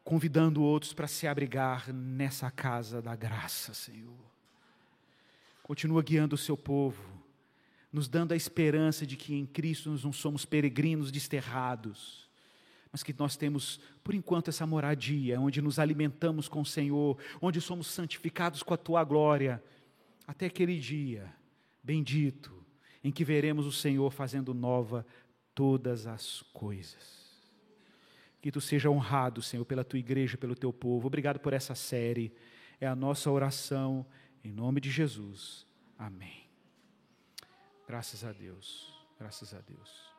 [SPEAKER 1] convidando outros para se abrigar nessa casa da graça, Senhor. Continua guiando o seu povo, nos dando a esperança de que em Cristo nós não somos peregrinos desterrados, mas que nós temos, por enquanto, essa moradia, onde nos alimentamos com o Senhor, onde somos santificados com a tua glória, até aquele dia bendito, em que veremos o Senhor fazendo nova todas as coisas. Que tu seja honrado, Senhor, pela tua igreja, pelo teu povo. Obrigado por essa série. É a nossa oração em nome de Jesus. Amém. Graças a Deus. Graças a Deus.